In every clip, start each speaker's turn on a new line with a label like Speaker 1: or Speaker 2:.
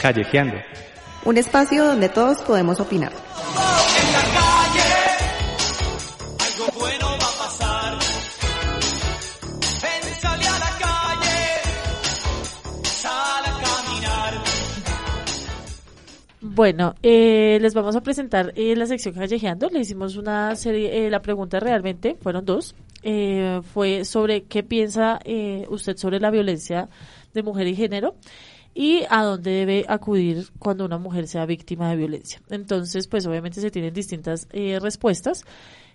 Speaker 1: Callejeando.
Speaker 2: Un espacio donde todos podemos opinar.
Speaker 3: Bueno, eh, les vamos a presentar eh, la sección Callejeando. Le hicimos una serie, eh, la pregunta realmente, fueron dos. Eh, fue sobre qué piensa eh, usted sobre la violencia de mujer y género y a dónde debe acudir cuando una mujer sea víctima de violencia. Entonces, pues obviamente se tienen distintas eh, respuestas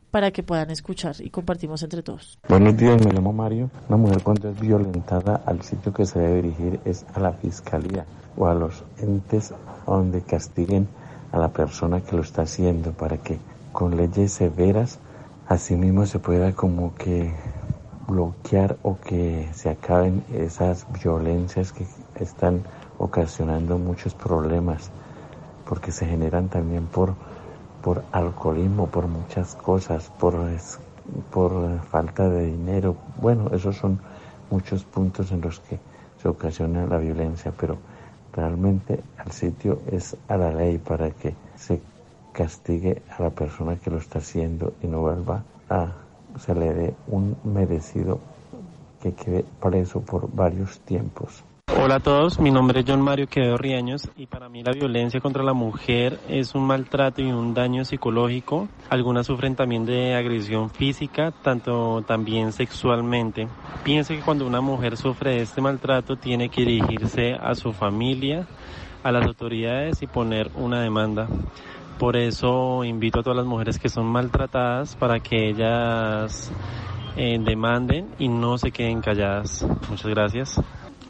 Speaker 3: para que puedan escuchar y compartimos entre todos.
Speaker 4: Buenos días, me llamo Mario. Una mujer cuando es violentada al sitio que se debe dirigir es a la fiscalía o a los entes donde castiguen a la persona que lo está haciendo para que con leyes severas asimismo se pueda como que bloquear o que se acaben esas violencias que están ocasionando muchos problemas porque se generan también por por alcoholismo, por muchas cosas, por por falta de dinero. Bueno, esos son muchos puntos en los que se ocasiona la violencia, pero realmente al sitio es a la ley para que se castigue a la persona que lo está haciendo y no vuelva a se le dé un merecido que quede preso por varios tiempos.
Speaker 5: Hola a todos, mi nombre es John Mario Quevedo Riaños y para mí la violencia contra la mujer es un maltrato y un daño psicológico. Algunas sufren también de agresión física, tanto también sexualmente. Pienso que cuando una mujer sufre este maltrato tiene que dirigirse a su familia, a las autoridades y poner una demanda. Por eso invito a todas las mujeres que son maltratadas para que ellas eh, demanden y no se queden calladas. Muchas gracias.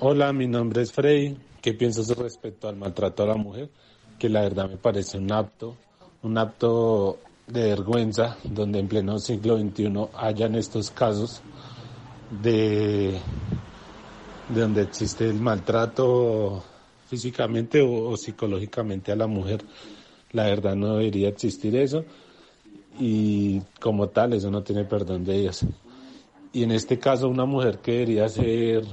Speaker 6: Hola, mi nombre es Freddy. ¿Qué piensas respecto al maltrato a la mujer? Que la verdad me parece un acto, un acto de vergüenza, donde en pleno siglo XXI hayan estos casos de, de donde existe el maltrato físicamente o, o psicológicamente a la mujer. La verdad no debería existir eso y como tal eso no tiene perdón de Dios. Y en este caso una mujer que debería ser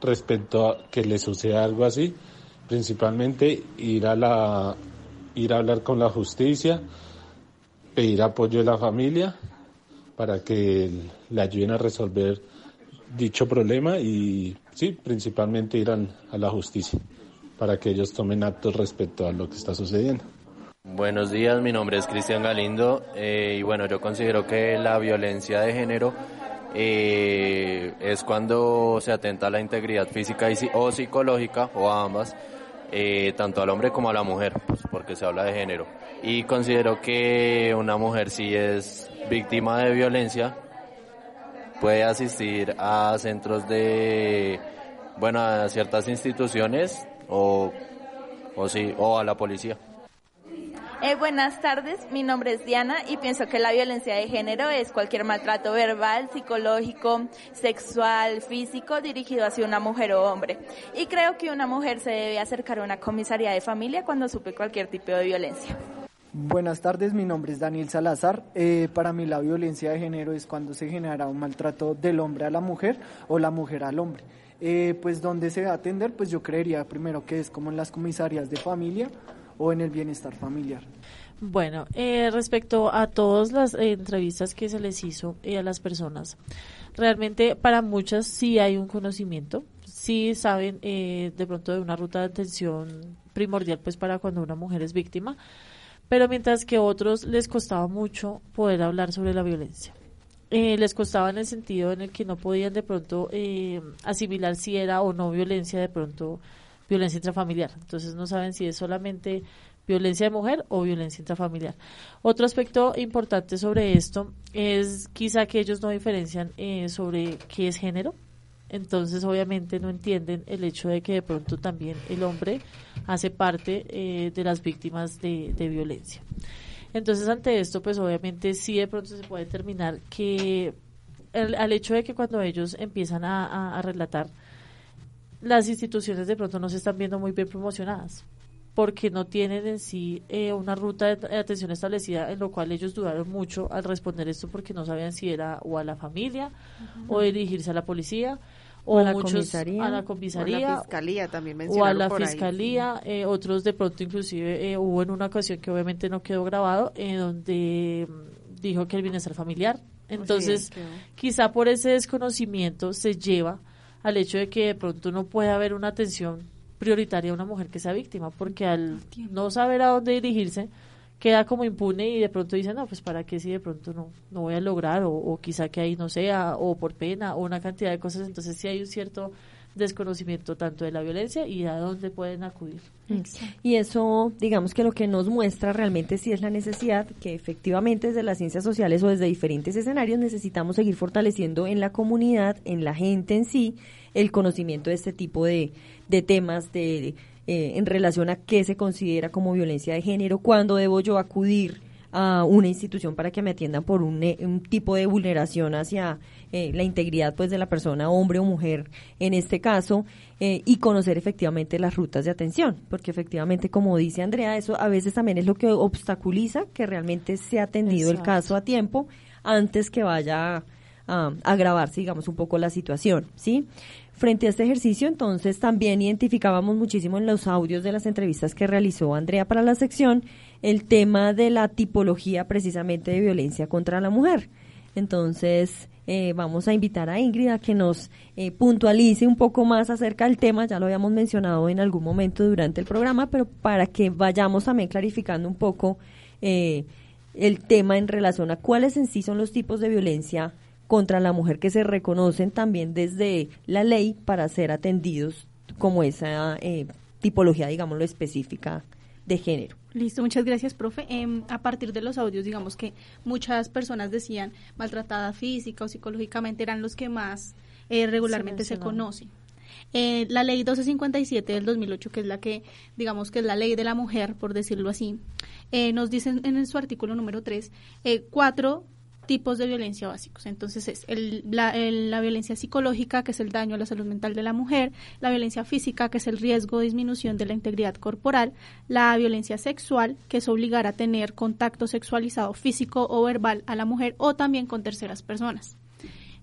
Speaker 6: respecto a que le suceda algo así, principalmente ir a la ir a hablar con la justicia, pedir apoyo de la familia para que le ayuden a resolver dicho problema y sí, principalmente ir a la justicia para que ellos tomen actos respecto a lo que está sucediendo.
Speaker 7: Buenos días, mi nombre es Cristian Galindo eh, y bueno, yo considero que la violencia de género eh, es cuando se atenta a la integridad física y, o psicológica o a ambas, eh, tanto al hombre como a la mujer, pues, porque se habla de género. Y considero que una mujer si es víctima de violencia puede asistir a centros de, bueno, a ciertas instituciones o, o sí, o a la policía.
Speaker 8: Eh, buenas tardes, mi nombre es Diana y pienso que la violencia de género es cualquier maltrato verbal, psicológico, sexual, físico dirigido hacia una mujer o hombre. Y creo que una mujer se debe acercar a una comisaría de familia cuando supe cualquier tipo de violencia.
Speaker 9: Buenas tardes, mi nombre es Daniel Salazar. Eh, para mí la violencia de género es cuando se genera un maltrato del hombre a la mujer o la mujer al hombre. Eh, pues donde se va a atender, pues yo creería primero que es como en las comisarías de familia o en el bienestar familiar.
Speaker 3: Bueno, eh, respecto a todas las eh, entrevistas que se les hizo eh, a las personas, realmente para muchas sí hay un conocimiento, sí saben eh, de pronto de una ruta de atención primordial pues para cuando una mujer es víctima, pero mientras que a otros les costaba mucho poder hablar sobre la violencia. Les costaba en el sentido en el que no podían de pronto asimilar si era o no violencia de pronto violencia intrafamiliar. Entonces no saben si es solamente violencia de mujer o violencia intrafamiliar. Otro aspecto importante sobre esto es quizá que ellos no diferencian eh, sobre qué es género. Entonces, obviamente, no entienden el hecho de que de pronto también el hombre hace parte eh, de las víctimas de, violencia. Entonces, ante esto, pues obviamente sí de pronto se puede determinar que el, al hecho de que cuando ellos empiezan a, relatar, las instituciones de pronto no se están viendo muy bien promocionadas porque no tienen en sí eh, una ruta de atención establecida, en lo cual ellos dudaron mucho al responder esto porque no sabían si era o a la familia o dirigirse a la policía o a la comisaría, a la comisaría,
Speaker 2: o a la fiscalía también
Speaker 3: o a la fiscalía, eh, otros de pronto inclusive eh, hubo en una ocasión que obviamente no quedó grabado, en donde mm, dijo que el bienestar familiar. Entonces, quizá por ese desconocimiento se lleva al hecho de que de pronto no puede haber una atención prioritaria a una mujer que sea víctima, porque al no saber a dónde dirigirse, queda como impune y de pronto dice, no, pues para qué si de pronto no, no voy a lograr, o, quizá que ahí no sea, o por pena, o una cantidad de cosas. Entonces sí hay un cierto desconocimiento tanto de la violencia y a dónde pueden acudir.
Speaker 1: Y eso, digamos que lo que nos muestra realmente sí es la necesidad que efectivamente desde las ciencias sociales o desde diferentes escenarios necesitamos seguir fortaleciendo en la comunidad, en la gente en sí, el conocimiento de este tipo de, de temas, de eh, en relación a qué se considera como violencia de género, cuándo debo yo acudir a una institución para que me atiendan por un, eh, tipo de vulneración hacia eh, la integridad pues de la persona, hombre o mujer en este caso, y conocer efectivamente las rutas de atención, porque efectivamente, como dice Andrea, eso a veces también es lo que obstaculiza que realmente sea atendido el caso a tiempo antes que vaya a agravarse, digamos, un poco la situación, ¿sí? Frente a este ejercicio, entonces, también identificábamos muchísimo en los audios de las entrevistas que realizó Andrea para la sección el tema de la tipología precisamente de violencia contra la mujer. Entonces, eh, vamos a invitar a Ingrid a que nos eh, puntualice un poco más acerca del tema, ya lo habíamos mencionado en algún momento durante el programa, pero para que vayamos también clarificando un poco eh, el tema en relación a cuáles en sí son los tipos de violencia contra la mujer que se reconocen también desde la ley para ser atendidos como esa eh, tipología, digámoslo, específica de género.
Speaker 10: Listo, muchas gracias, profe. Em, a partir de los audios, digamos que muchas personas decían maltratada física o psicológicamente eran los que más eh, regularmente se, conocen. Eh, la ley 1257 del 2008, que es la que, digamos que es la ley de la mujer, por decirlo así, nos dicen en su artículo número 3, cuatro tipos de violencia básicos. Entonces es la, la, violencia psicológica, que es el daño a la salud mental de la mujer, la violencia física, que es el riesgo de disminución de la integridad corporal, la violencia sexual, que es obligar a tener contacto sexualizado físico o verbal a la mujer o también con terceras personas.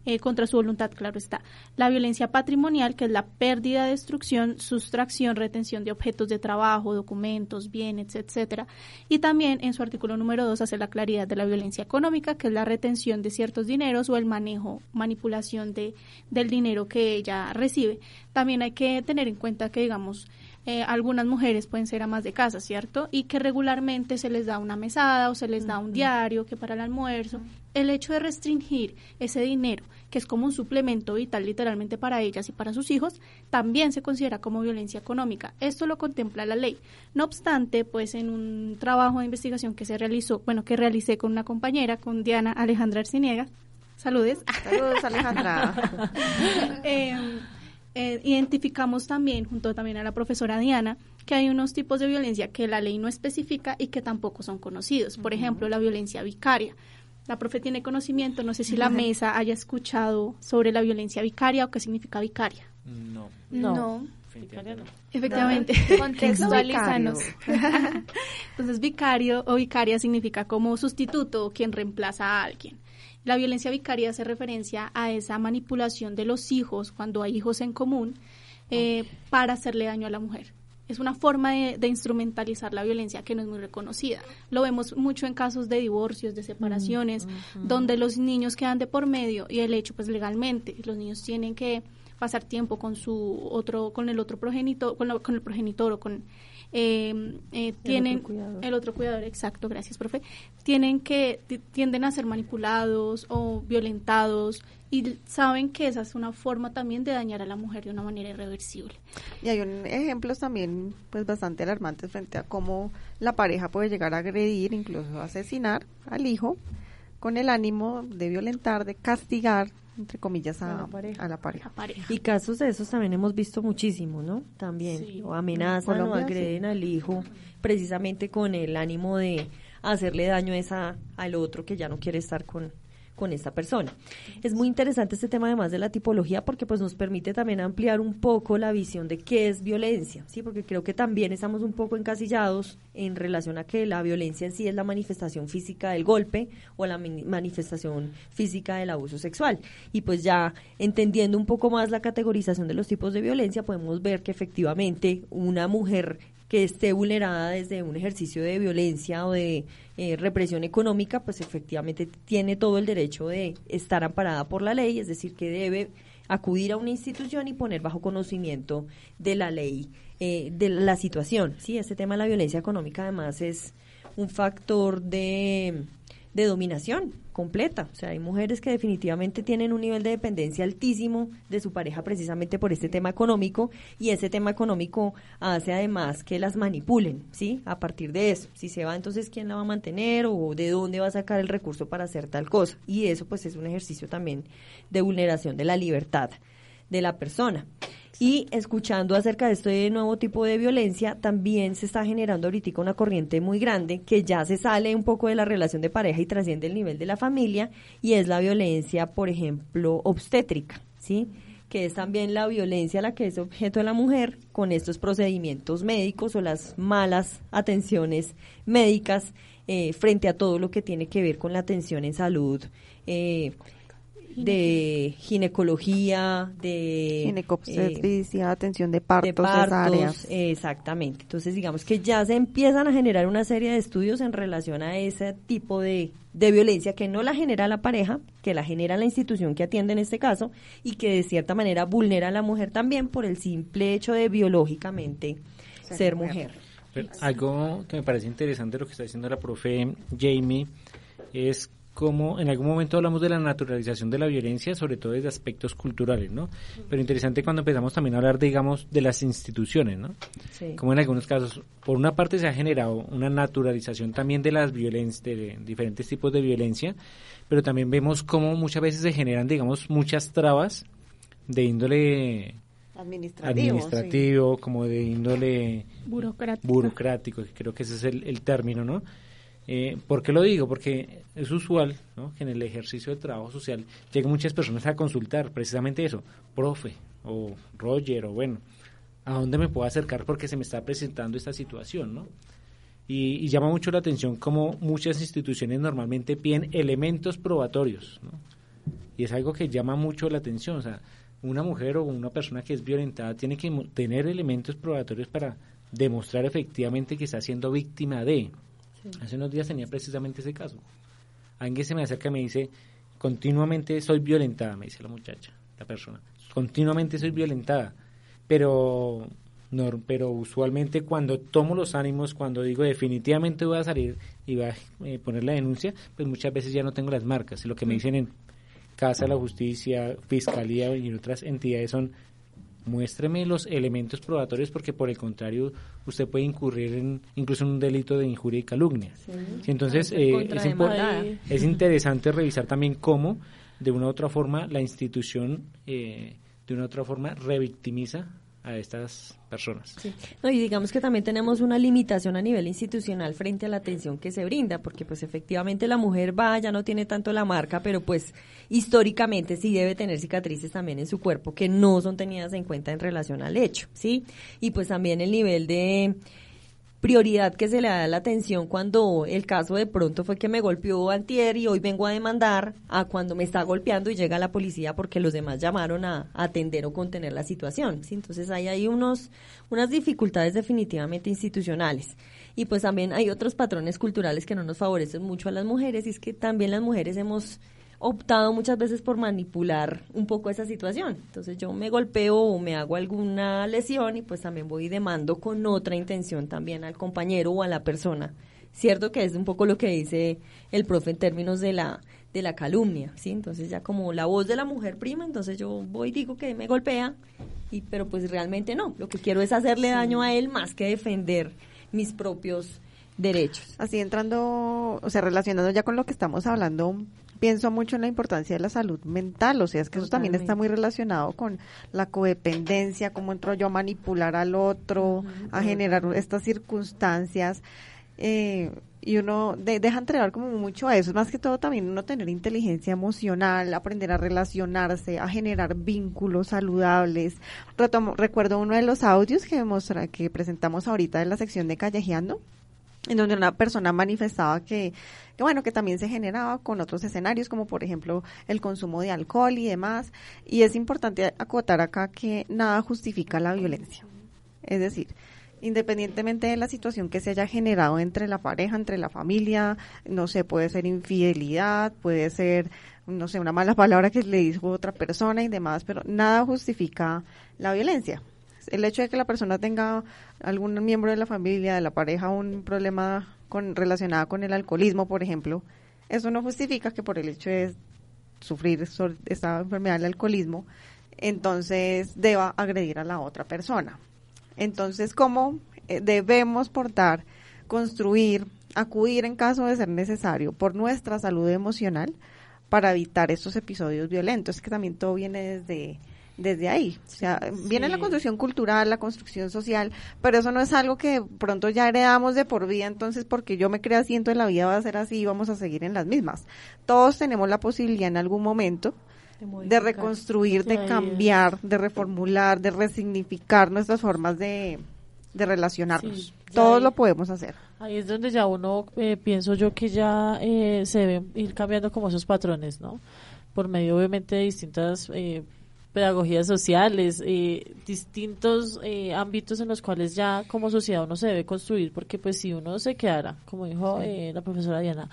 Speaker 10: Eh, contra su voluntad, claro está. La violencia patrimonial, que es la pérdida, destrucción, sustracción, retención de objetos de trabajo, documentos, bienes, etcétera. Y también en su artículo número 2 hace la claridad de la violencia económica, que es la retención de ciertos dineros o el manejo, manipulación de, del dinero que ella recibe. También hay que tener en cuenta que, digamos, eh, algunas mujeres pueden ser amas de casa, ¿cierto? Y que regularmente se les da una mesada o se les da un diario que para el almuerzo. El hecho de restringir ese dinero, que es como un suplemento vital literalmente para ellas y para sus hijos, también se considera como violencia económica. Esto lo contempla la ley. No obstante, pues en un trabajo de investigación que se realizó, bueno, que realicé con una compañera, con Diana Alejandra Arciniega, saludes.
Speaker 2: Saludos, Alejandra.
Speaker 10: Em, eh, identificamos también, junto también a la profesora Diana, que hay unos tipos de violencia que la ley no especifica y que tampoco son conocidos. Por ejemplo, la violencia vicaria. La profe tiene conocimiento, no sé si la mesa haya escuchado sobre la violencia vicaria o qué significa vicaria.
Speaker 5: No.
Speaker 10: No. Efectivamente. Contextualizanos. Entonces, vicario o vicaria significa como sustituto o quien reemplaza a alguien. La violencia vicaria hace referencia a esa manipulación de los hijos cuando hay hijos en común eh, para hacerle daño a la mujer. Es una forma de, instrumentalizar la violencia que no es muy reconocida. Lo vemos mucho en casos de divorcios, de separaciones, mm, donde los niños quedan de por medio y el hecho, pues legalmente, los niños tienen que pasar tiempo con su otro, con el otro progenitor, con, con el progenitor o con Em, eh, tienen el otro, cuidador, exacto, gracias, profe, tienen que tienden a ser manipulados o violentados y saben que esa es una forma también de dañar a la mujer de una manera irreversible.
Speaker 2: Y hay un, ejemplos también pues bastante alarmantes frente a cómo la pareja puede llegar a agredir, incluso asesinar al hijo con el ánimo de violentar, de castigar entre comillas, a, a la pareja.
Speaker 1: Y casos de esos también hemos visto muchísimo, ¿no? También, o amenazan o agreden al hijo precisamente con el ánimo de hacerle daño a esa, al otro que ya no quiere estar con, con esta persona. Es muy interesante este tema además de la tipología porque pues nos permite también ampliar un poco la visión de qué es violencia, ¿sí? Porque creo que también estamos un poco encasillados en relación a que la violencia en sí es la manifestación física del golpe o la manifestación física del abuso sexual. Y pues ya entendiendo un poco más la categorización de los tipos de violencia podemos ver que efectivamente una mujer que esté vulnerada desde un ejercicio de violencia o de eh, represión económica, pues efectivamente tiene todo el derecho de estar amparada por la ley, es decir, que debe acudir a una institución y poner bajo conocimiento de la ley eh, de la situación. Sí, este tema de la violencia económica además es un factor de de dominación completa. O sea, hay mujeres que definitivamente tienen un nivel de dependencia altísimo de su pareja precisamente por este tema económico y ese tema económico hace además que las manipulen, ¿sí? A partir de eso. Si se va, entonces, ¿quién la va a mantener o de dónde va a sacar el recurso para hacer tal cosa? Y eso pues es un ejercicio también de vulneración de la libertad de la persona. Y escuchando acerca de este nuevo tipo de violencia, también se está generando ahorita una corriente muy grande que ya se sale un poco de la relación de pareja y trasciende el nivel de la familia y es la violencia, por ejemplo, obstétrica, ¿sí? que es también la violencia a la que es objeto de la mujer con estos procedimientos médicos o las malas atenciones médicas eh, frente a todo lo que tiene que ver con la atención en salud eh, de ginecología, de
Speaker 2: ginecobstetricia, eh, atención de partos,
Speaker 1: exactamente. Entonces, digamos que ya se empiezan a generar una serie de estudios en relación a ese tipo de, de violencia que no la genera la pareja, que la genera la institución que atiende en este caso y que de cierta manera vulnera a la mujer también por el simple hecho de biológicamente ser, mujer.
Speaker 11: algo que me parece interesante lo que está diciendo la profe Jamie es como en algún momento hablamos de la naturalización de la violencia, sobre todo desde aspectos culturales, ¿no? Pero interesante cuando empezamos también a hablar, digamos, de las instituciones, ¿no? Como en algunos casos, por una parte se ha generado una naturalización también de las violencias, de diferentes tipos de violencia, pero también vemos cómo muchas veces se generan, digamos, muchas trabas de índole administrativo, como de índole burocrático, que creo que ese es el, el término, ¿no? Eh, ¿Por qué lo digo? Porque es usual que en el ejercicio de trabajo social lleguen muchas personas a consultar precisamente eso, profe o Roger o bueno, ¿a dónde me puedo acercar porque se me está presentando esta situación? ¿no? Y, llama mucho la atención como muchas instituciones normalmente piden elementos probatorios. ¿no? Y es algo que llama mucho la atención. O sea, una mujer o una persona que es violentada tiene que tener elementos probatorios para demostrar efectivamente que está siendo víctima de. Hace unos días tenía precisamente ese caso. Alguien se me acerca y me dice, continuamente soy violentada, me dice la muchacha, la persona. Continuamente soy violentada, pero no, pero usualmente cuando tomo los ánimos, cuando digo definitivamente voy a salir y voy a eh, poner la denuncia, pues muchas veces ya no tengo las marcas. Y lo que me dicen en Casa de la Justicia, Fiscalía y en otras entidades son muéstreme los elementos probatorios porque por el contrario usted puede incurrir en incluso en un delito de injuria y calumnia. Entonces eh, es, es, interesante revisar también cómo de una u otra forma la institución eh, de una u otra forma revictimiza a estas personas.
Speaker 1: No, y digamos que también tenemos una limitación a nivel institucional frente a la atención que se brinda, porque pues efectivamente la mujer va, ya no tiene tanto la marca, pero pues históricamente sí debe tener cicatrices también en su cuerpo que no son tenidas en cuenta en relación al hecho, ¿sí? Y pues también el nivel de prioridad que se le da la atención cuando el caso de pronto fue que me golpeó antier y hoy vengo a demandar a cuando me está golpeando y llega la policía porque los demás llamaron a, atender o contener la situación. ¿sí? Entonces ahí hay unos, unas dificultades definitivamente institucionales. Y pues también hay otros patrones culturales que no nos favorecen mucho a las mujeres y es que también las mujeres hemos optado muchas veces por manipular un poco esa situación. Entonces yo me golpeo o me hago alguna lesión y pues también voy y demando con otra intención también al compañero o a la persona. Cierto que es un poco lo que dice el profe en términos de la de la calumnia, ¿sí? Entonces ya como la voz de la mujer prima, entonces yo voy y digo que me golpea, y, pero pues realmente no, lo que quiero es hacerle daño a él más que defender mis propios derechos.
Speaker 2: Así entrando, o sea, relacionando ya con lo que estamos hablando pienso mucho en la importancia de la salud mental, o sea, es que eso también está muy relacionado con la codependencia, cómo entro yo a manipular al otro, a generar estas circunstancias. Eh, y uno deja entregar como mucho a eso. Es más que todo también uno tener inteligencia emocional, aprender a relacionarse, a generar vínculos saludables. recuerdo uno de los audios que, mostra, que presentamos ahorita en la sección de Callejeando, en donde una persona manifestaba que, que, bueno, que también se generaba con otros escenarios, como por ejemplo el consumo de alcohol y demás. Y es importante acotar acá que nada justifica la violencia. Es decir, independientemente de la situación que se haya generado entre la pareja, entre la familia, no sé, puede ser infidelidad, puede ser, no sé, una mala palabra que le dijo otra persona y demás, pero nada justifica la violencia. El hecho de que la persona tenga algún miembro de la familia, de la pareja, un problema con, relacionado con el alcoholismo, por ejemplo, eso no justifica que por el hecho de sufrir esta enfermedad del alcoholismo, entonces deba agredir a la otra persona. Entonces, ¿cómo eh, debemos portar, construir, acudir en caso de ser necesario por nuestra salud emocional para evitar estos episodios violentos? Que también todo viene desde desde ahí. O sea, viene la construcción cultural, la construcción social, pero eso no es algo que pronto ya heredamos de por vida, entonces porque yo me creo así, en la vida va a ser así y vamos a seguir en las mismas. Todos tenemos la posibilidad en algún momento de, reconstruir, de cambiar, de reformular, de resignificar nuestras formas de, relacionarnos. Todos lo podemos hacer.
Speaker 3: Ahí es donde ya uno, eh, pienso yo que ya eh, se deben ir cambiando como esos patrones, ¿no? Por medio obviamente de distintas eh, pedagogías sociales, distintos ámbitos en los cuales ya como sociedad uno se debe construir, porque pues si uno se quedara, como dijo la profesora Diana,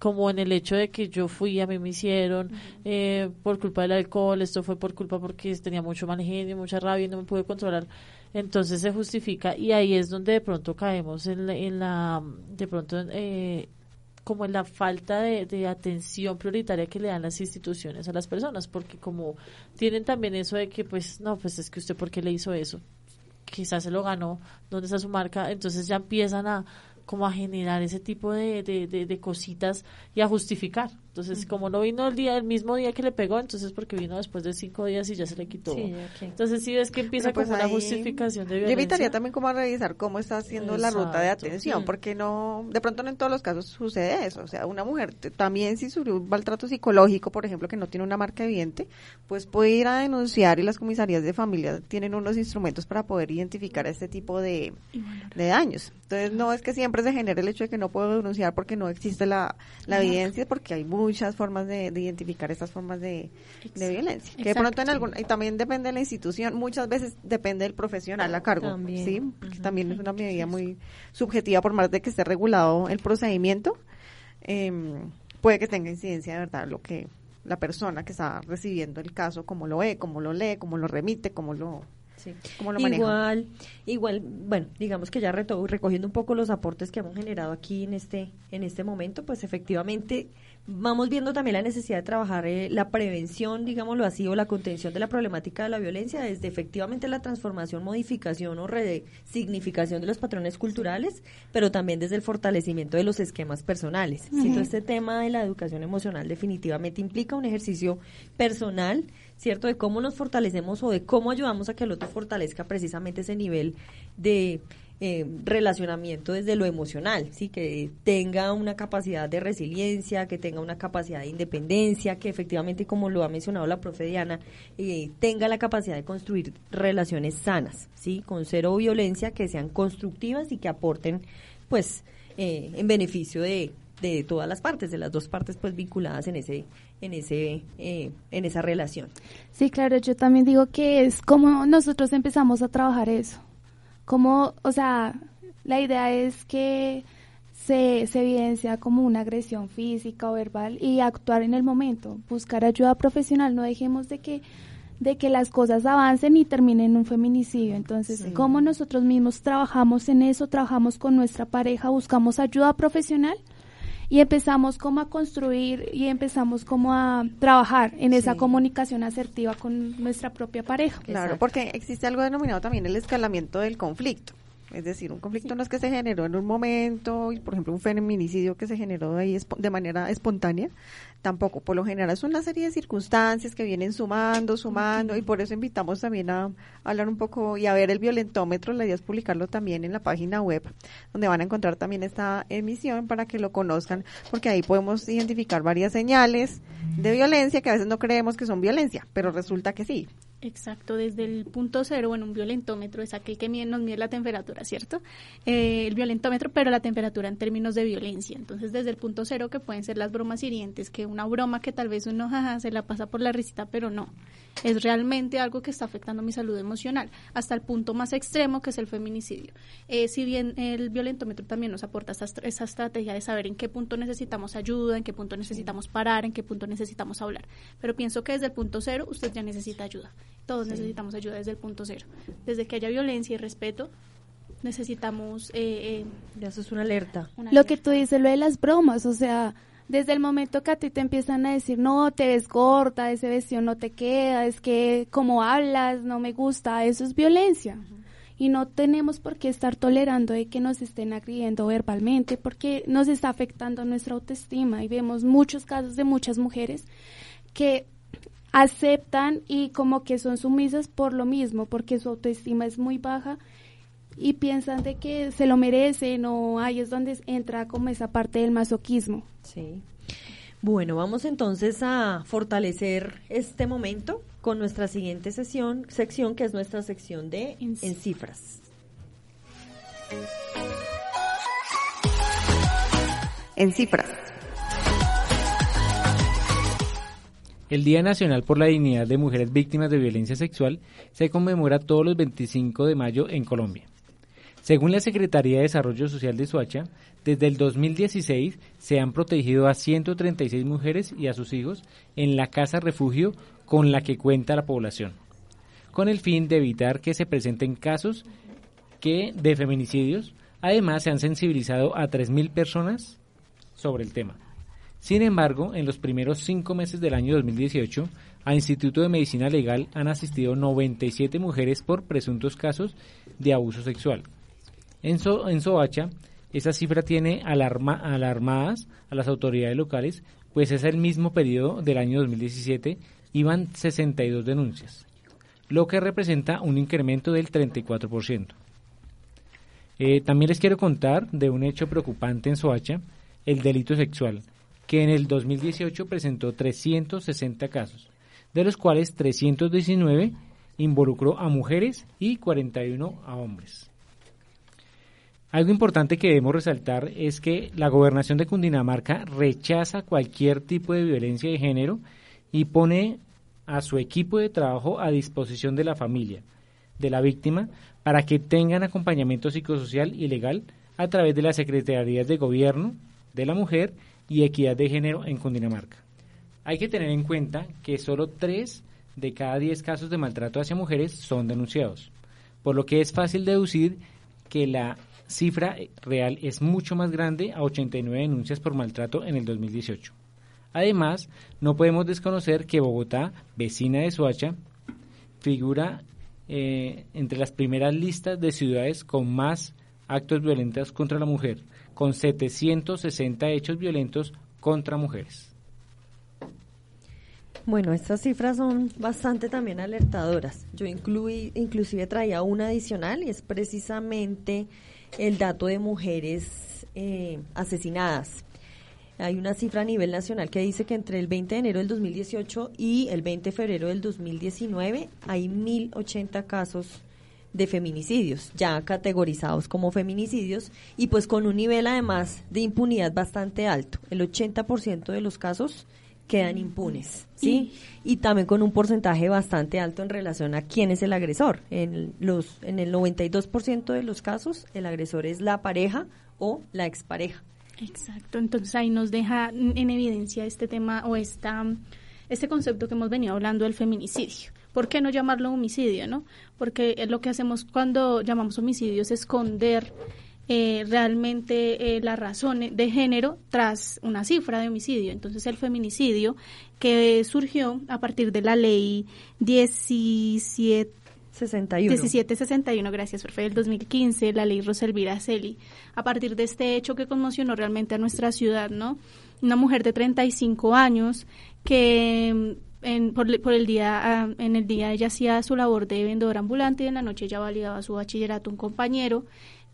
Speaker 3: como en el hecho de que yo fui, a mí me hicieron eh, por culpa del alcohol, esto fue por culpa porque tenía mucho mal genio, mucha rabia y no me pude controlar. Entonces se justifica y ahí es donde de pronto caemos en la, en la de pronto eh, como en la falta de, de, atención prioritaria que le dan las instituciones a las personas, porque como tienen también eso de que pues no, pues es que usted por qué le hizo eso, quizás se lo ganó, ¿dónde está su marca? Entonces ya empiezan a como a generar ese tipo de, de, de, cositas y a justificar. Entonces, como no vino el día, el mismo día que le pegó, entonces porque vino después de cinco días y ya se le quitó. Entonces, sí ves que empieza pues como una justificación de violencia.
Speaker 2: Yo invitaría también como a revisar cómo está haciendo la ruta de atención, porque no, de pronto no en todos los casos sucede eso. O sea, una mujer también si sufrió un maltrato psicológico, por ejemplo, que no tiene una marca evidente, pues puede ir a denunciar y las comisarías de familia tienen unos instrumentos para poder identificar este tipo de, de daños. Entonces, no es que siempre se genere el hecho de que no puedo denunciar porque no existe la, la evidencia, porque hay muchas formas de, identificar estas formas de, violencia. Que de pronto en algún, y también depende de la institución, muchas veces depende del profesional a cargo, también. ¿sí? Porque también es una medida muy subjetiva por más de que esté regulado el procedimiento, em, puede que tenga incidencia de verdad lo que la persona que está recibiendo el caso, cómo lo ve, cómo lo lee, cómo lo remite, cómo lo
Speaker 1: igual, igual, bueno, digamos que ya recogiendo un poco los aportes que hemos generado aquí en este, en este momento, pues efectivamente vamos viendo también la necesidad de trabajar eh, la prevención, digámoslo así, o la contención de la problemática de la violencia desde efectivamente la transformación, modificación o resignificación de los patrones culturales, pero también desde el fortalecimiento de los esquemas personales. Siento este tema de la educación emocional definitivamente implica un ejercicio personal ¿cierto? De cómo nos fortalecemos o de cómo ayudamos a que el otro fortalezca precisamente ese nivel de eh, relacionamiento desde lo emocional, ¿sí? Que tenga una capacidad de resiliencia, que tenga una capacidad de independencia, que efectivamente, como lo ha mencionado la profe Diana, eh, tenga la capacidad de construir relaciones sanas, ¿sí? Con cero violencia, que sean constructivas y que aporten, pues, eh, en beneficio de, de todas las partes, de las dos partes pues vinculadas en ese en ese eh, en esa relación.
Speaker 12: Sí, claro, yo también digo que es como nosotros empezamos a trabajar eso. Como, o sea, la idea es que se, se evidencia como una agresión física o verbal y actuar en el momento, buscar ayuda profesional, no dejemos de que de que las cosas avancen y terminen en un feminicidio. Entonces, ¿cómo nosotros mismos trabajamos en eso? Trabajamos con nuestra pareja, buscamos ayuda profesional y empezamos como a construir y empezamos como a trabajar en esa comunicación asertiva con nuestra propia pareja.
Speaker 2: Claro, porque existe algo denominado también el escalamiento del conflicto. Es decir, un conflicto no es que se generó en un momento, y por ejemplo un feminicidio que se generó ahí de manera espontánea, tampoco. Por lo general es una serie de circunstancias que vienen sumando, sumando, y por eso invitamos también a, hablar un poco y a ver el violentómetro. La idea es publicarlo también en la página web, donde van a encontrar también esta emisión para que lo conozcan, porque ahí podemos identificar varias señales de violencia que a veces no creemos que son violencia, pero resulta que sí.
Speaker 10: Exacto, desde el punto cero, bueno, un violentómetro es aquel que mide, nos mide la temperatura, ¿cierto? Eh, el violentómetro, pero la temperatura en términos de violencia. Entonces, desde el punto cero, que pueden ser las bromas hirientes, que una broma que tal vez uno jaja, se la pasa por la risita, pero no. Es realmente algo que está afectando mi salud emocional, hasta el punto más extremo, que es el feminicidio. Eh, si bien el violentómetro también nos aporta esa, esa estrategia de saber en qué punto necesitamos ayuda, en qué punto necesitamos parar, en qué punto necesitamos hablar. Pero pienso que desde el punto cero, usted ya necesita ayuda todos necesitamos ayuda desde el punto cero. Desde que haya violencia y respeto, necesitamos... Eh,
Speaker 1: eh eso es una alerta.
Speaker 12: lo que tú dices, lo de las bromas, o sea, desde el momento que a ti te empiezan a decir, no, te ves corta, ese vestido no te queda, es que como hablas, no me gusta, eso es violencia. Y no tenemos por qué estar tolerando de que nos estén agrediendo verbalmente, porque nos está afectando nuestra autoestima. Y vemos muchos casos de muchas mujeres que aceptan y como que son sumisas por lo mismo, porque su autoestima es muy baja y piensan de que se lo merecen o ahí es donde entra como esa parte del masoquismo.
Speaker 1: Sí. Bueno, vamos entonces a fortalecer este momento con nuestra siguiente sesión, sección, que es nuestra sección de en cifras.
Speaker 2: En cifras.
Speaker 11: El Día Nacional por la Dignidad de Mujeres Víctimas de Violencia Sexual se conmemora todos los 25 de mayo en Colombia. Según la Secretaría de Desarrollo Social de Suacha, desde el 2016 se han protegido a 136 mujeres y a sus hijos en la casa refugio con la que cuenta la población, con el fin de evitar que se presenten casos que de feminicidios. Además, se han sensibilizado a 3.000 personas sobre el tema. Sin embargo, en los primeros cinco meses del año 2018, al Instituto de Medicina Legal han asistido 97 mujeres por presuntos casos de abuso sexual. En, Soacha, esa cifra tiene alarmadas a las autoridades locales, pues es el mismo periodo del año 2017 y van 62 denuncias, lo que representa un incremento del 34%. Eh, también les quiero contar de un hecho preocupante en Soacha, el delito sexual, que en el 2018 presentó 360 casos, de los cuales 319 involucró a mujeres y 41 a hombres. Algo importante que debemos resaltar es que la gobernación de Cundinamarca rechaza cualquier tipo de violencia de género y pone a su equipo de trabajo a disposición de la familia, de la víctima, para que tengan acompañamiento psicosocial y legal a través de las secretarías de gobierno de la mujer y equidad de género en Cundinamarca. Hay que tener en cuenta que solo 3 de cada 10 casos de maltrato hacia mujeres son denunciados, por lo que es fácil deducir que la cifra real es mucho más grande a 89 denuncias por maltrato en el 2018. Además, no podemos desconocer que Bogotá, vecina de Soacha, figura eh, entre las primeras listas de ciudades con más actos violentos contra la mujer, con 760 hechos violentos contra mujeres.
Speaker 1: Bueno, estas cifras son bastante también alertadoras. Yo incluí, inclusive traía una adicional y es precisamente el dato de mujeres eh, asesinadas. Hay una cifra a nivel nacional que dice que entre el 20 de enero del 2018 y el 20 de febrero del 2019 hay 1.080 casos de feminicidios, ya categorizados como feminicidios y pues con un nivel además de impunidad bastante alto. El 80% de los casos quedan impunes, ¿sí? Y también con un porcentaje bastante alto en relación a quién es el agresor. En los en el 92% de los casos el agresor es la pareja o la expareja.
Speaker 10: Exacto, entonces ahí nos deja en evidencia este tema o esta este concepto que hemos venido hablando del feminicidio. ¿Por qué no llamarlo homicidio, no? Porque lo que hacemos cuando llamamos homicidio es esconder eh, realmente eh, la razón de género tras una cifra de homicidio. Entonces el feminicidio que surgió a partir de la ley 17
Speaker 1: 61.
Speaker 10: 1761, gracias, profe, del 2015, la ley Roselvira Celi. A partir de este hecho que conmocionó realmente a nuestra ciudad, ¿no? Una mujer de 35 años que en, por, el día, ah, en el día ella hacía su labor de vendedora ambulante y en la noche ella validaba su bachillerato un compañero,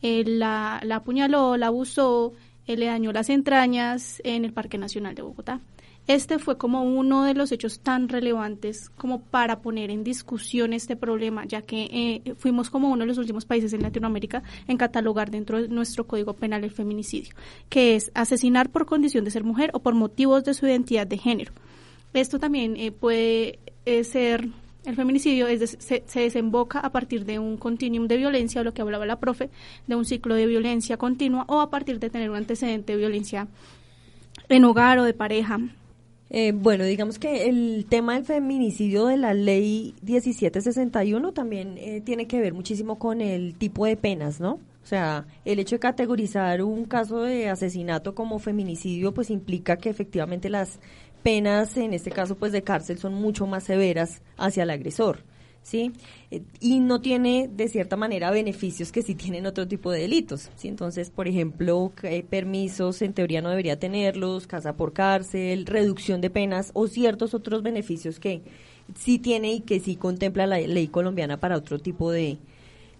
Speaker 10: la, la apuñaló, la abusó, le dañó las entrañas en el Parque Nacional de Bogotá. Este fue como uno de los hechos tan relevantes como para poner en discusión este problema, ya que eh, fuimos como uno de los últimos países en Latinoamérica en catalogar dentro de nuestro Código Penal el feminicidio, que es asesinar por condición de ser mujer o por motivos de su identidad de género. Esto también eh, puede eh, ser el feminicidio es se, desemboca a partir de un continuum de violencia, lo que hablaba la profe, de un ciclo de violencia continua o a partir de tener un antecedente de violencia en hogar o de pareja.
Speaker 1: Eh, bueno, digamos que el tema del feminicidio de la ley 1761 también eh, tiene que ver muchísimo con el tipo de penas, ¿no? O sea, el hecho de categorizar un caso de asesinato como feminicidio, pues implica que efectivamente las penas, en este caso, pues de cárcel, son mucho más severas hacia el agresor. ¿sí? Eh, y no tiene, de cierta manera, beneficios que sí tienen otro tipo de delitos, ¿sí? Entonces, por ejemplo, permisos en teoría no debería tenerlos, casa por cárcel, reducción de penas o ciertos otros beneficios que sí tiene y que sí contempla la ley colombiana para otro tipo de,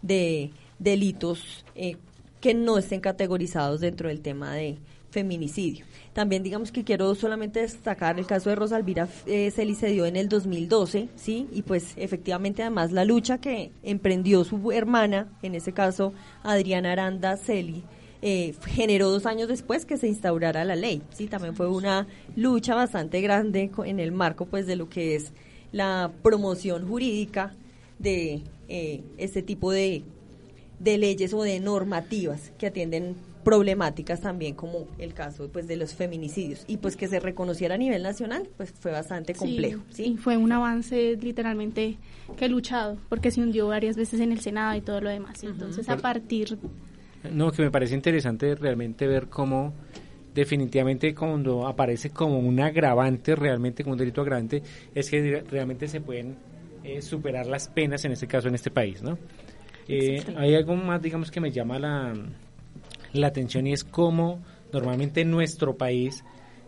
Speaker 1: de delitos eh, que no estén categorizados dentro del tema de feminicidio. También digamos que quiero solamente destacar el caso de Rosalvira eh, se dio en el 2012, ¿sí? Y pues efectivamente además la lucha que emprendió su hermana, en ese caso Adriana Aranda Celi, eh, generó dos años después que se instaurara la ley, ¿sí? También fue una lucha bastante grande en el marco pues de lo que es la promoción jurídica de eh, este tipo de, de leyes o de normativas que atienden problemáticas también como el caso pues de los feminicidios. Y pues que se reconociera a nivel nacional pues fue bastante complejo
Speaker 10: sí, fue un avance literalmente que he luchado porque se hundió varias veces en el senado y todo lo demás. Entonces a partir
Speaker 11: no que me parece interesante realmente ver cómo definitivamente cuando aparece como un agravante realmente como un delito agravante es que realmente se pueden eh, superar las penas en este caso en este país no eh, hay algo más digamos que me llama la la atención y es cómo normalmente en nuestro país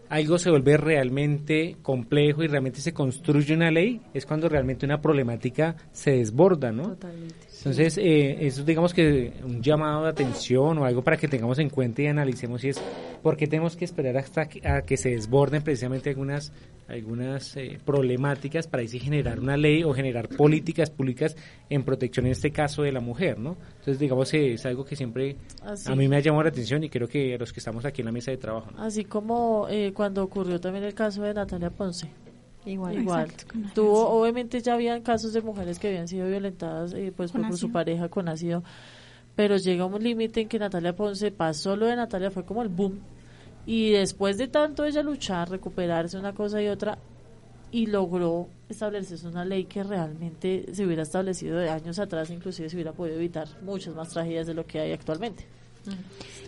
Speaker 11: algo se vuelve realmente complejo y realmente se construye una ley, es cuando realmente una problemática se desborda, ¿no? Totalmente. Entonces, eh, eso digamos que un llamado de atención o algo para que tengamos en cuenta y analicemos y es por qué tenemos que esperar hasta que, a que se desborden precisamente algunas algunas eh, problemáticas para así generar una ley o generar políticas públicas en protección, en este caso, de la mujer, ¿no? Entonces, digamos, eh, es algo que siempre a mí me ha llamado la atención y creo que los que estamos aquí en la mesa de trabajo.
Speaker 3: Así como eh, cuando ocurrió también el caso de Natalia Ponce. Igual, igual. Tuvo, obviamente ya habían casos de mujeres que habían sido violentadas pues por, su pareja con ácido, pero llega un límite en que Natalia Ponce pasó lo de Natalia, fue como el boom y después de tanto ella luchar, recuperarse una cosa y otra, y logró establecerse una ley que realmente se hubiera establecido de años atrás, inclusive se hubiera podido evitar muchas más tragedias de lo que hay actualmente.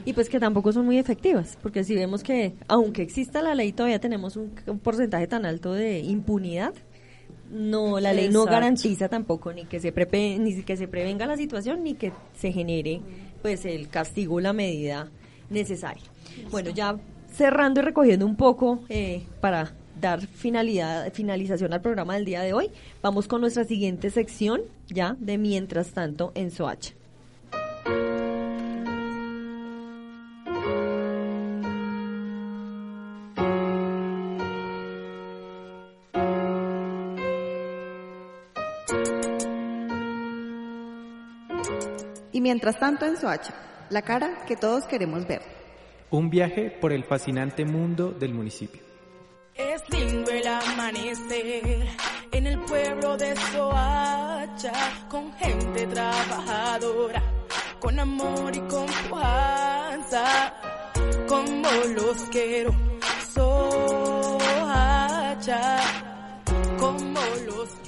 Speaker 1: Y pues que tampoco son muy efectivas, porque si vemos que aunque exista la ley todavía tenemos un, porcentaje tan alto de impunidad, no la ley no garantiza tampoco ni que se ni que se prevenga la situación ni que se genere pues el castigo la medida necesaria. Bueno, ya cerrando y recogiendo un poco eh, para dar finalidad, finalización al programa del día de hoy, vamos con nuestra siguiente sección ya de Mientras tanto en Soacha.
Speaker 2: Mientras tanto en Soacha, la cara que todos queremos ver.
Speaker 13: Un viaje por el fascinante mundo del municipio.
Speaker 14: Es lindo el amanecer en el pueblo de Soacha, con gente trabajadora, con amor y confianza, como los quiero. Soacha, como los quiero.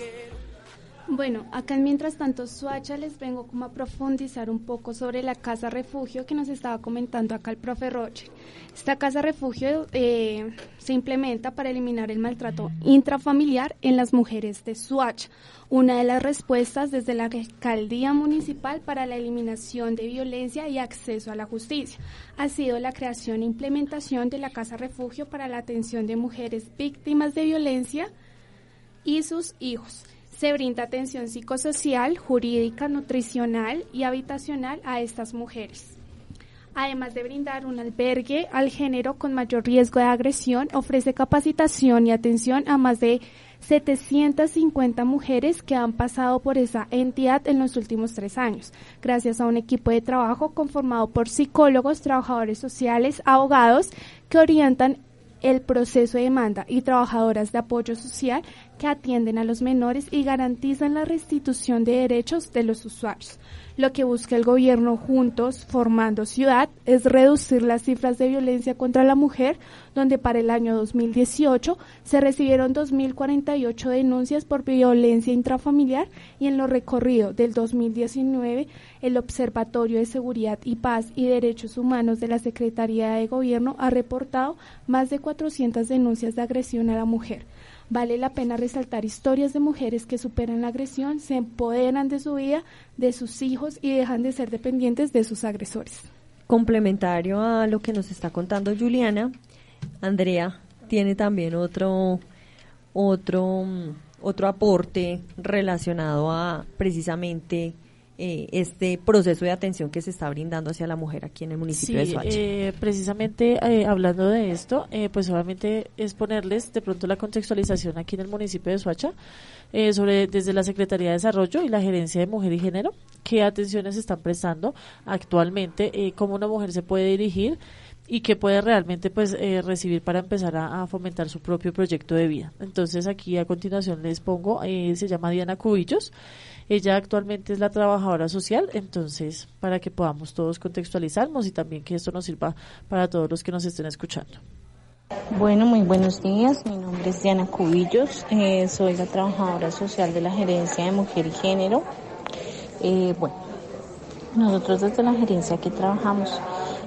Speaker 12: Bueno, acá en mientras tanto Suacha les vengo como a profundizar un poco sobre la casa refugio que nos estaba comentando acá el profe Roche. Esta casa refugio eh, se implementa para eliminar el maltrato intrafamiliar en las mujeres de Suacha. Una de las respuestas desde la alcaldía municipal para la eliminación de violencia y acceso a la justicia ha sido la creación e implementación de la casa refugio para la atención de mujeres víctimas de violencia y sus hijos. Se brinda atención psicosocial, jurídica, nutricional y habitacional a estas mujeres. Además de brindar un albergue al género con mayor riesgo de agresión, ofrece capacitación y atención a más de 750 mujeres que han pasado por esa entidad en los últimos tres años, gracias a un equipo de trabajo conformado por psicólogos, trabajadores sociales, abogados que orientan el proceso de demanda y trabajadoras de apoyo social que atienden a los menores y garantizan la restitución de derechos de los usuarios. Lo que busca el gobierno juntos, formando ciudad, es reducir las cifras de violencia contra la mujer, donde para el año 2018 se recibieron 2.048 denuncias por violencia intrafamiliar y en lo recorrido del 2019 el Observatorio de Seguridad y Paz y Derechos Humanos de la Secretaría de Gobierno ha reportado más de 400 denuncias de agresión a la mujer. Vale la pena resaltar historias de mujeres que superan la agresión, se empoderan de su vida, de sus hijos y dejan de ser dependientes de sus agresores.
Speaker 1: Complementario a lo que nos está contando Juliana, Andrea tiene también otro otro otro aporte relacionado a precisamente eh, este proceso de atención que se está brindando hacia la mujer aquí en el municipio de Soacha.
Speaker 3: Eh, precisamente eh, hablando de esto, eh, pues obviamente es ponerles de pronto la contextualización aquí en el municipio de Soacha sobre desde la Secretaría de Desarrollo y la Gerencia de Mujer y Género qué atenciones están prestando actualmente, cómo una mujer se puede dirigir y que puede realmente pues recibir para empezar a, fomentar su propio proyecto de vida. Entonces aquí a continuación les pongo, se llama Diana Cubillos, ella actualmente es la trabajadora social, entonces para que podamos todos contextualizarnos y también que esto nos sirva para todos los que nos estén escuchando.
Speaker 15: Bueno, muy buenos días. Mi nombre es Diana Cubillos. Eh, soy la trabajadora social de la Gerencia de Mujer y Género. Eh, bueno, nosotros desde la gerencia que trabajamos,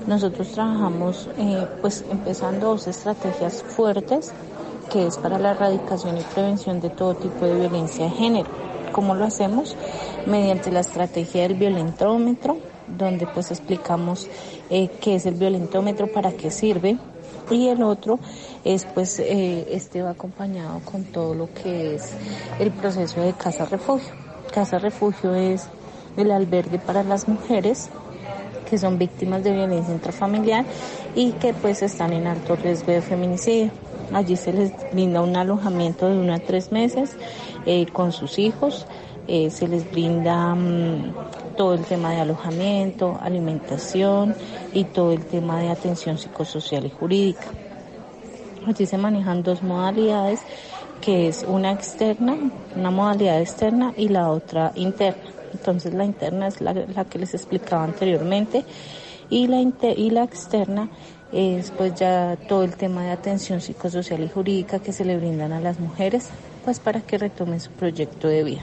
Speaker 15: nosotros trabajamos eh, pues empezando dos estrategias fuertes que es para la erradicación y prevención de todo tipo de violencia de género. ¿Cómo lo hacemos? Mediante la estrategia del violentómetro, donde pues explicamos eh, qué es el violentómetro, para qué sirve. Y el otro es pues eh, este va acompañado con todo lo que es el proceso de casa refugio. Casa refugio es el albergue para las mujeres que son víctimas de violencia intrafamiliar y que pues están en alto riesgo de feminicidio. Allí se les brinda un alojamiento de uno a tres meses eh, con sus hijos. Eh, se les brinda mm, todo el tema de alojamiento, alimentación y todo el tema de atención psicosocial y jurídica. Allí se manejan dos modalidades, que es una externa, una modalidad externa y la otra interna. Entonces la interna es la, la que les explicaba anteriormente y la, y la externa es pues ya todo el tema de atención psicosocial y jurídica que se le brindan a las mujeres pues para que retomen su proyecto de vida.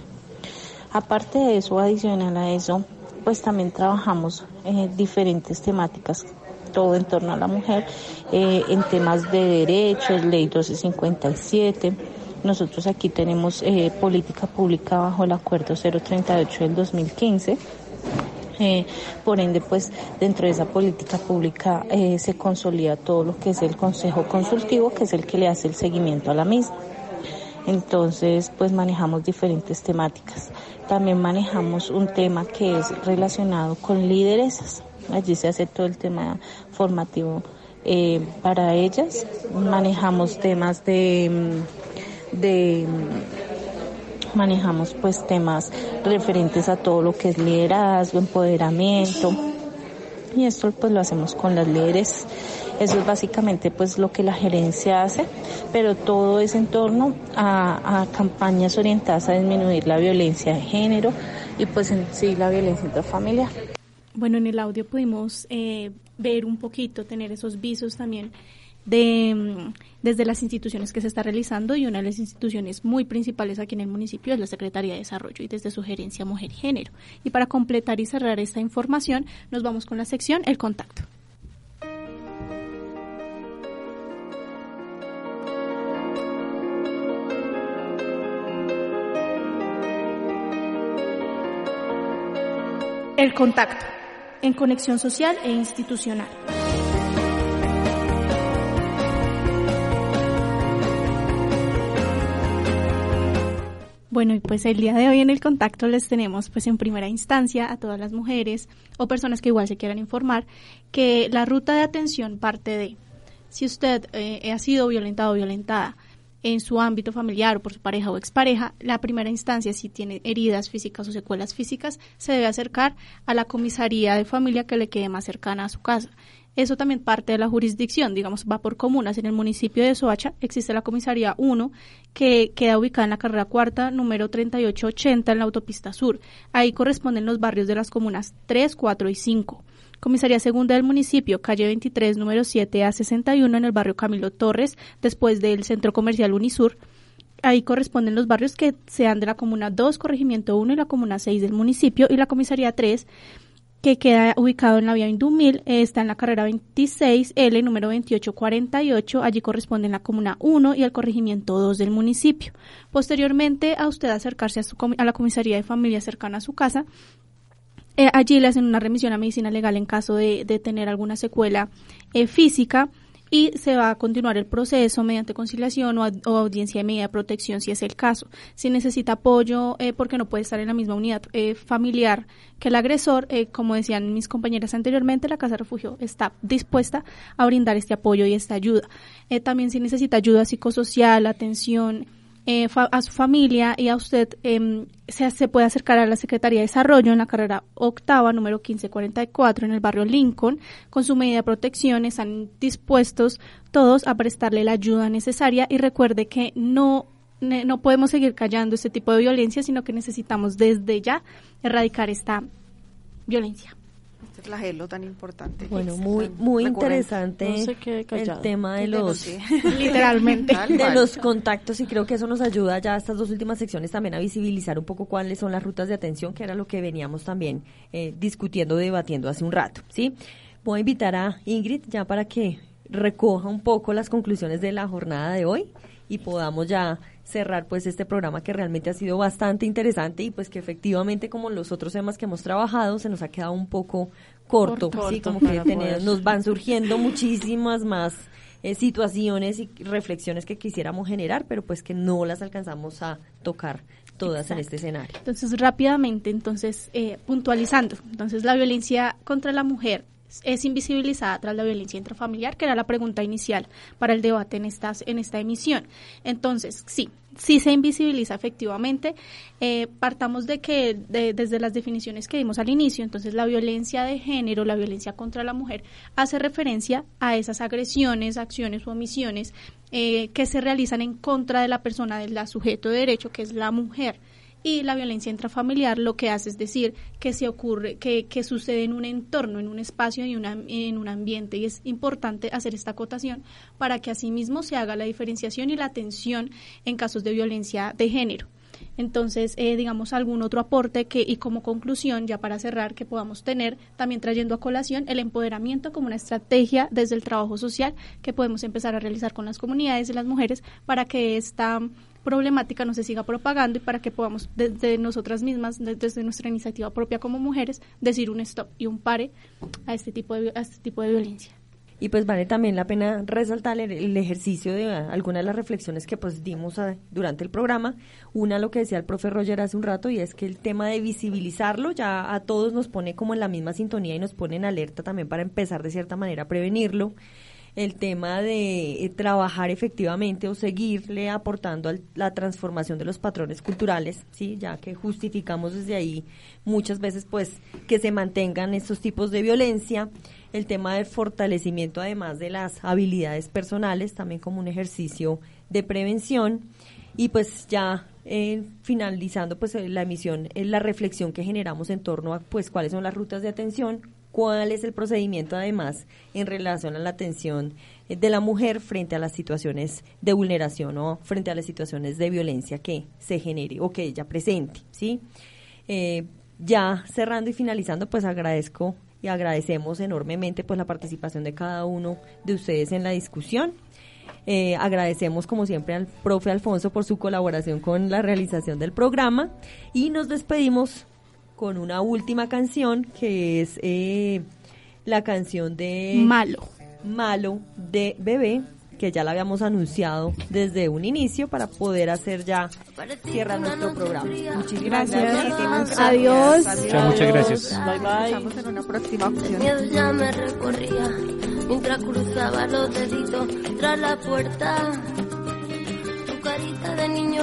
Speaker 15: Aparte de eso, adicional a eso, pues también trabajamos en diferentes temáticas, todo en torno a la mujer, eh, en temas de derechos, ley 1257. Nosotros aquí tenemos eh, política pública bajo el acuerdo 038 del 2015. Eh, por ende, pues dentro de esa política pública se consolida todo lo que es el Consejo Consultivo, que es el que le hace el seguimiento a la misma. Entonces, pues manejamos diferentes temáticas. También manejamos un tema que es relacionado con lideresas. Allí se hace todo el tema formativo eh, para ellas. Manejamos temas de, mm, mm, manejamos pues temas referentes a todo lo que es liderazgo, empoderamiento. Y esto pues lo hacemos con las líderes eso es básicamente pues lo que la gerencia hace, pero todo es en torno a, campañas orientadas a disminuir la violencia de género y pues en sí la violencia intrafamiliar.
Speaker 10: Bueno, en el audio pudimos eh, ver un poquito, tener esos visos también de mm, desde las instituciones que se está realizando y una de las instituciones muy principales aquí en el municipio es la Secretaría de Desarrollo y desde su gerencia Mujer y Género. Y para completar y cerrar esta información, nos vamos con la sección El Contacto. El contacto, en conexión social e institucional. Bueno, y pues el día de hoy en el contacto les tenemos pues en primera instancia a todas las mujeres o personas que igual se quieran informar que la ruta de atención parte de si usted eh, ha sido violentado o violentada, en su ámbito familiar o por su pareja o expareja, la primera instancia, si tiene heridas físicas o secuelas físicas, se debe acercar a la comisaría de familia que le quede más cercana a su casa. Eso también parte de la jurisdicción, digamos, va por comunas. En el municipio de Soacha existe la comisaría 1 que queda ubicada en la carrera cuarta, número 3880 en la autopista sur. Ahí corresponden los barrios de las comunas 3, 4 y 5. Comisaría Segunda del municipio, calle 23, número 7 a 61 en el barrio Camilo Torres, después del Centro Comercial Unisur. Ahí corresponden los barrios que sean de la Comuna 2, Corregimiento 1 y la Comuna 6 del municipio y la Comisaría 3 que queda ubicado en la vía Indumil, está en la carrera 26L, número 2848, allí corresponde la comuna 1 y el corregimiento 2 del municipio. Posteriormente, a usted acercarse a, su, a la comisaría de familia cercana a su casa, eh, allí le hacen una remisión a medicina legal en caso de, tener alguna secuela eh, física y se va a continuar el proceso mediante conciliación o, audiencia de medida de protección si es el caso. Si necesita apoyo eh, porque no puede estar en la misma unidad familiar que el agresor, como decían mis compañeras anteriormente, la Casa Refugio está dispuesta a brindar este apoyo y esta ayuda. también si necesita ayuda psicosocial, atención, eh, a su familia y a usted eh, se, se, puede acercar a la Secretaría de Desarrollo en la carrera octava, número 1544, en el barrio Lincoln. Con su medida de protección están dispuestos todos a prestarle la ayuda necesaria y recuerde que no no podemos seguir callando este tipo de violencia, sino que necesitamos desde ya erradicar esta violencia
Speaker 2: este flagelo tan importante.
Speaker 1: Bueno, muy muy interesante el tema de los
Speaker 10: literalmente
Speaker 1: de los contactos y creo que eso nos ayuda ya estas dos últimas secciones también a visibilizar un poco cuáles son las rutas de atención, que era lo que veníamos también eh, discutiendo, debatiendo hace un rato, ¿sí? Voy a invitar a Ingrid ya para que recoja un poco las conclusiones de la jornada de hoy y podamos ya cerrar pues este programa que realmente ha sido bastante interesante y pues que efectivamente como los otros temas que hemos trabajado se nos ha quedado un poco corto, sí, como que nos van surgiendo muchísimas más eh, situaciones y reflexiones que quisiéramos generar, pero pues que no las alcanzamos a tocar todas en este escenario.
Speaker 10: Entonces, rápidamente, entonces, eh, puntualizando, entonces la violencia contra la mujer es invisibilizada tras la violencia intrafamiliar, que era la pregunta inicial para el debate en, estas, en esta emisión. Entonces, sí, sí se invisibiliza efectivamente. Eh, partamos de que desde las definiciones que dimos al inicio, entonces la violencia de género, la violencia contra la mujer, hace referencia a esas agresiones, acciones o omisiones eh, que se realizan en contra de la persona, del sujeto de derecho, que es la mujer y la violencia intrafamiliar lo que hace es decir que se ocurre, que, que sucede en un entorno, en un espacio y una, en un ambiente. Y es importante hacer esta acotación para que asimismo se haga la diferenciación y la atención en casos de violencia de género. Entonces, eh, digamos, algún otro aporte que, y como conclusión, ya para cerrar, que podamos tener, también trayendo a colación el empoderamiento como una estrategia desde el trabajo social que podemos empezar a realizar con las comunidades y las mujeres para que esta problemática no se siga propagando y para que podamos desde nosotras mismas, desde nuestra iniciativa propia como mujeres, decir un stop y un pare a este tipo de, a este tipo de violencia.
Speaker 1: Y pues vale también la pena resaltar el, ejercicio de algunas de las reflexiones que pues dimos durante el programa. Una, lo que decía el profe Roger hace un rato, y es que el tema de visibilizarlo ya a todos nos pone como en la misma sintonía y nos pone en alerta también para empezar de cierta manera a prevenirlo el tema de eh, trabajar efectivamente o seguirle aportando a la transformación de los patrones culturales, sí, ya que justificamos desde ahí muchas veces pues que se mantengan estos tipos de violencia, el tema de fortalecimiento además de las habilidades personales, también como un ejercicio de prevención. Y pues ya eh, finalizando pues la emisión, la reflexión que generamos en torno a pues cuáles son las rutas de atención, cuál es el procedimiento además en relación a la atención de la mujer frente a las situaciones de vulneración o frente a las situaciones de violencia que se genere o que ella presente, ¿sí? Eh, ya cerrando y finalizando, pues agradezco y agradecemos enormemente pues la participación de cada uno de ustedes en la discusión. Eh, agradecemos como siempre al profe Alfonso por su colaboración con la realización del programa y nos despedimos con una última canción que es eh, la canción de
Speaker 10: Malo.
Speaker 1: Malo de Bebé que ya la habíamos anunciado desde un inicio para poder hacer ya cierra nuestro programa. Muchísimas gracias.
Speaker 10: Adiós.
Speaker 11: muchas gracias.
Speaker 2: Bye bye. en una próxima
Speaker 16: miedo ya me recorría mientras cruzaba los deditos tras la puerta. Tu carita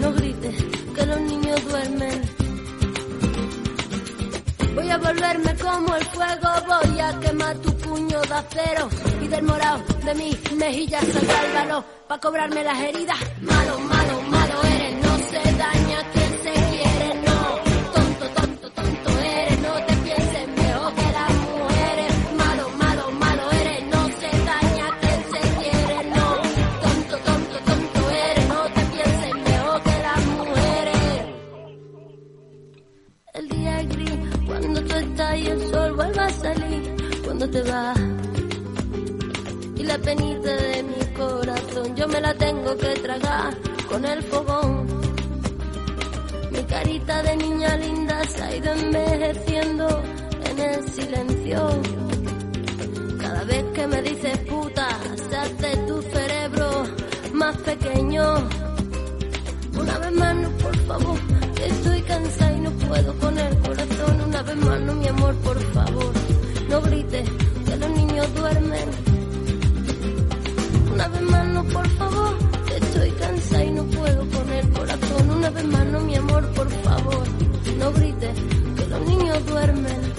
Speaker 16: no grites que los niños duermen. Voy a volverme como el fuego, voy a quemar tu puño de acero y del morado de mi mejilla valor para cobrarme las heridas. Malo, que me dices puta, se hace tu cerebro más pequeño. Una vez más, no, por favor, que estoy cansada y no puedo con el corazón. Una vez más, no, mi amor, por favor, no grites que los niños duermen. Una vez más, no, por favor, que estoy cansada y no puedo con el corazón. Una vez más, no, mi amor, por favor, no grites que los niños duermen.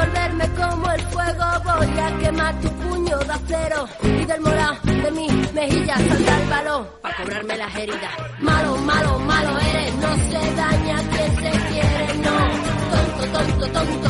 Speaker 16: Volverme como el fuego, voy a quemar tu puño de acero y del morado de mi mejilla saldrá el valor para cobrarme las heridas. Malo, malo, malo eres, no se daña quien se quiere, no. Tonto, tonto, tonto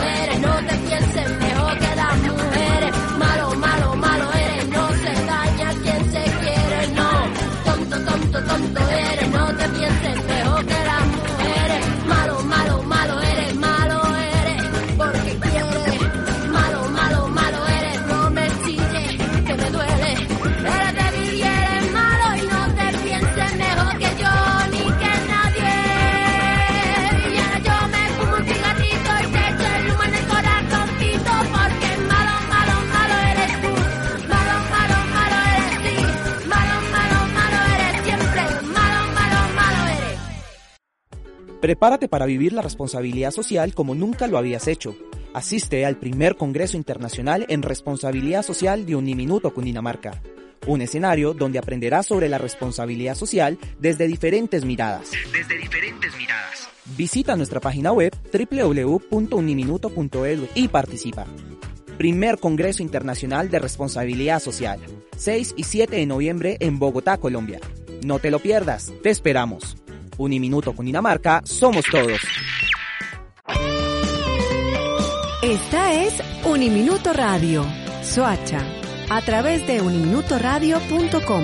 Speaker 17: Prepárate para vivir la responsabilidad social como nunca lo habías hecho. Asiste al primer Congreso Internacional en Responsabilidad Social de Uniminuto Cundinamarca. Un escenario donde aprenderás sobre la responsabilidad social desde diferentes miradas.
Speaker 18: Desde diferentes miradas.
Speaker 17: Visita nuestra página web www.uniminuto.edu y participa. Primer Congreso Internacional de Responsabilidad Social. 6 y 7 de noviembre en Bogotá, Colombia. No te lo pierdas, te esperamos. Uniminuto Cundinamarca, somos todos.
Speaker 19: Esta es Uniminuto Radio, Soacha, a través de uniminutoradio.com.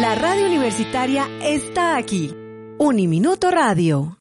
Speaker 19: La radio universitaria está aquí. Uniminuto Radio.